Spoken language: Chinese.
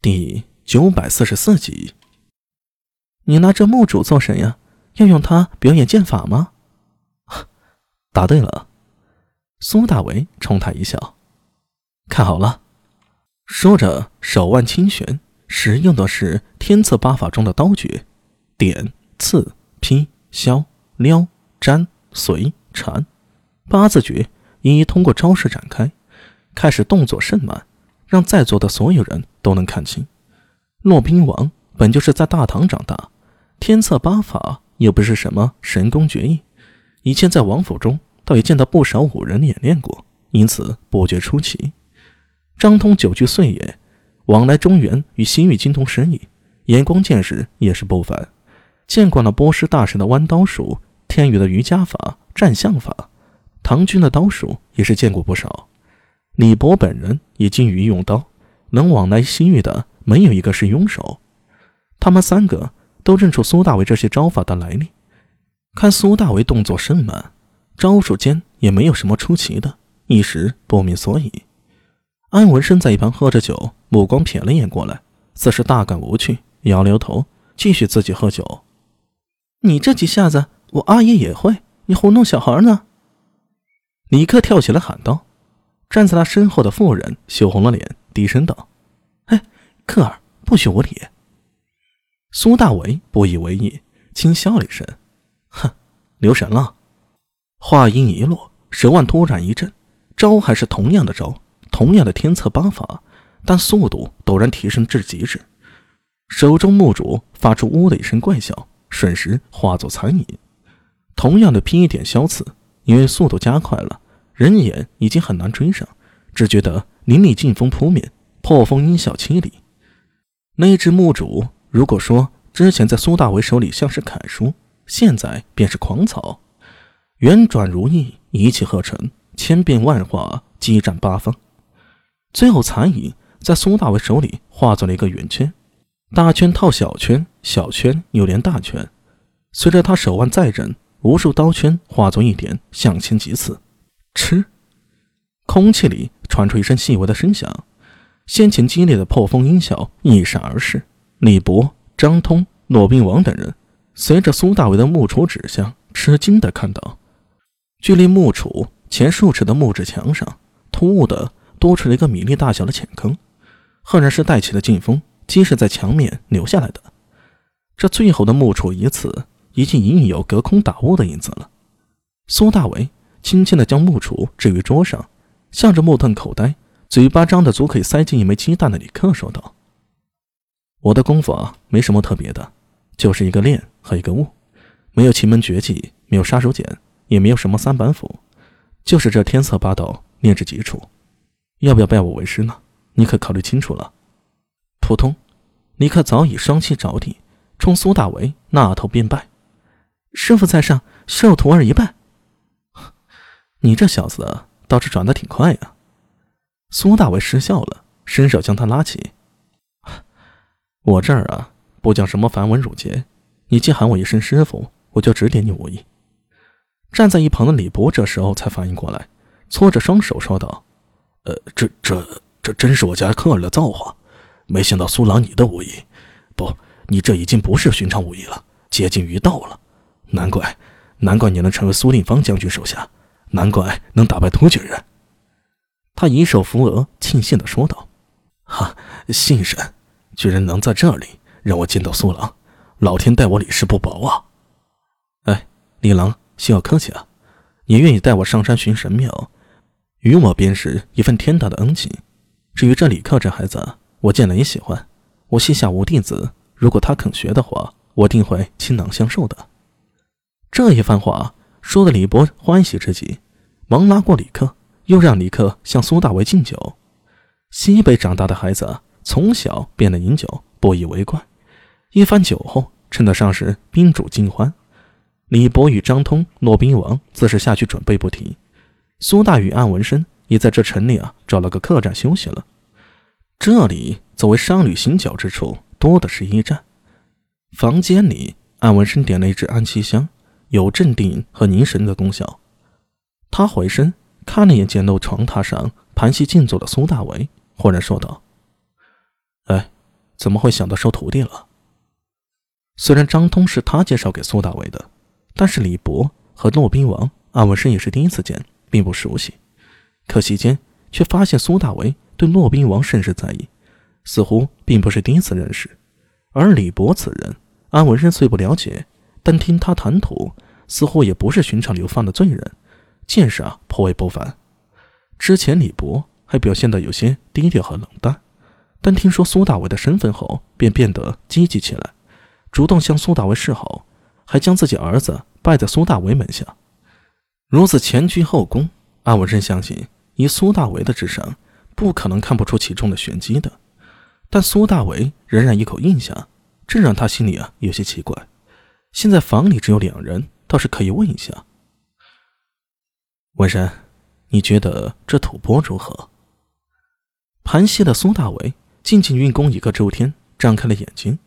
第九百四十四集，你拿这墓主做神呀？要用它表演剑法吗？答对了，苏大为冲他一笑，看好了。说着，手腕轻旋，使用的是天策八法中的刀诀：点、刺、劈、削、撩、粘、随、缠，八字诀一一通过招式展开，开始动作甚慢。让在座的所有人都能看清，骆宾王本就是在大唐长大，天策八法又不是什么神功绝艺，以前在王府中倒也见到不少武人演练过，因此不觉出奇。张通久居岁月，往来中原与西域精通生意，眼光见识也是不凡，见惯了波斯大神的弯刀术，天宇的瑜伽法、战象法，唐军的刀术也是见过不少。李博本人也精于用刀，能往来西域的没有一个是庸手。他们三个都认出苏大为这些招法的来历。看苏大为动作甚慢，招数间也没有什么出奇的，一时不明所以。安文生在一旁喝着酒，目光瞥了眼过来，似是大感无趣，摇了摇头，继续自己喝酒。你这几下子，我阿爷也会，你糊弄小孩呢？李克跳起来喊道。站在他身后的妇人羞红了脸，低声道：“哎，克儿，不许无礼。”苏大为不以为意，轻笑了一声：“哼，留神了。”话音一落，手腕突然一震，招还是同样的招，同样的天策八法，但速度陡然提升至极致。手中木主发出“呜”的一声怪笑，瞬时化作残影。同样的劈点削刺，因为速度加快了。人眼已经很难追上，只觉得凛凛劲风扑面，破风音效凄厉。那只墓主，如果说之前在苏大为手里像是楷书，现在便是狂草，圆转如意，一气呵成，千变万化，激战八方。最后残影在苏大为手里化作了一个圆圈，大圈套小圈，小圈又连大圈。随着他手腕再震，无数刀圈化作一点，向前疾刺。吃，空气里传出一声细微的声响，先前激烈的破风音效一闪而逝。李博、张通、骆宾王等人随着苏大伟的木杵指向，吃惊的看到，距离木杵前数尺的木质墙上，突兀的多出了一个米粒大小的浅坑，赫然是带起的劲风击是在墙面留下来的。这最后的木杵一次，已经隐隐有隔空打物的影子了。苏大伟。轻轻地将木杵置于桌上，向着目瞪口呆、嘴巴张得足可以塞进一枚鸡蛋的李克说道：“我的功夫啊，没什么特别的，就是一个练和一个悟，没有奇门绝技，没有杀手锏，也没有什么三板斧，就是这天策八道练至极处。要不要拜我为师呢？你可考虑清楚了。”扑通，李克早已双膝着地，冲苏大为那头便拜：“师傅在上，受徒儿一拜。”你这小子倒是转的挺快呀！苏大为失笑了，伸手将他拉起。我这儿啊，不讲什么繁文缛节，你既喊我一声师傅，我就指点你武艺。站在一旁的李博这时候才反应过来，搓着双手说道：“呃，这这这真是我家客儿的造化，没想到苏郎你的武艺，不，你这已经不是寻常武艺了，接近于道了。难怪，难怪你能成为苏定方将军手下。”难怪能打败突厥人，他一手扶额，庆幸地说道：“哈，信神，居然能在这里让我见到苏郎，老天待我李氏不薄啊！”哎，李郎休要客气啊，你愿意带我上山寻神庙，与我便是一份天大的恩情。至于这李克这孩子，我见了也喜欢，我膝下无弟子，如果他肯学的话，我定会倾囊相授的。这一番话。说的李博欢喜之极，忙拉过李克，又让李克向苏大为敬酒。西北长大的孩子，从小便能饮酒，不以为怪。一番酒后，称得上是宾主尽欢。李博与张通、骆宾王自是下去准备不停。苏大与安文生也在这城里啊找了个客栈休息了。这里作为商旅行脚之处，多的是驿站。房间里，安文生点了一支安息香。有镇定和凝神的功效。他回身看了眼简陋床榻上盘膝静坐的苏大为，忽然说道：“哎，怎么会想到收徒弟了？虽然张通是他介绍给苏大为的，但是李博和骆宾王安文生也是第一次见，并不熟悉。可席间却发现苏大为对骆宾王甚是在意，似乎并不是第一次认识。而李博此人，安文生虽不了解，但听他谈吐，似乎也不是寻常流放的罪人，见识啊颇为不凡。之前李博还表现得有些低调和冷淡。但听说苏大为的身份后，便变得积极起来，主动向苏大为示好，还将自己儿子拜在苏大为门下。如此前居后恭，安文生相信，以苏大为的智商，不可能看不出其中的玄机的。但苏大为仍然一口应下，这让他心里啊有些奇怪。现在房里只有两人，倒是可以问一下。文山，你觉得这吐蕃如何？盘膝的苏大为。静静运功一个周天，张开了眼睛。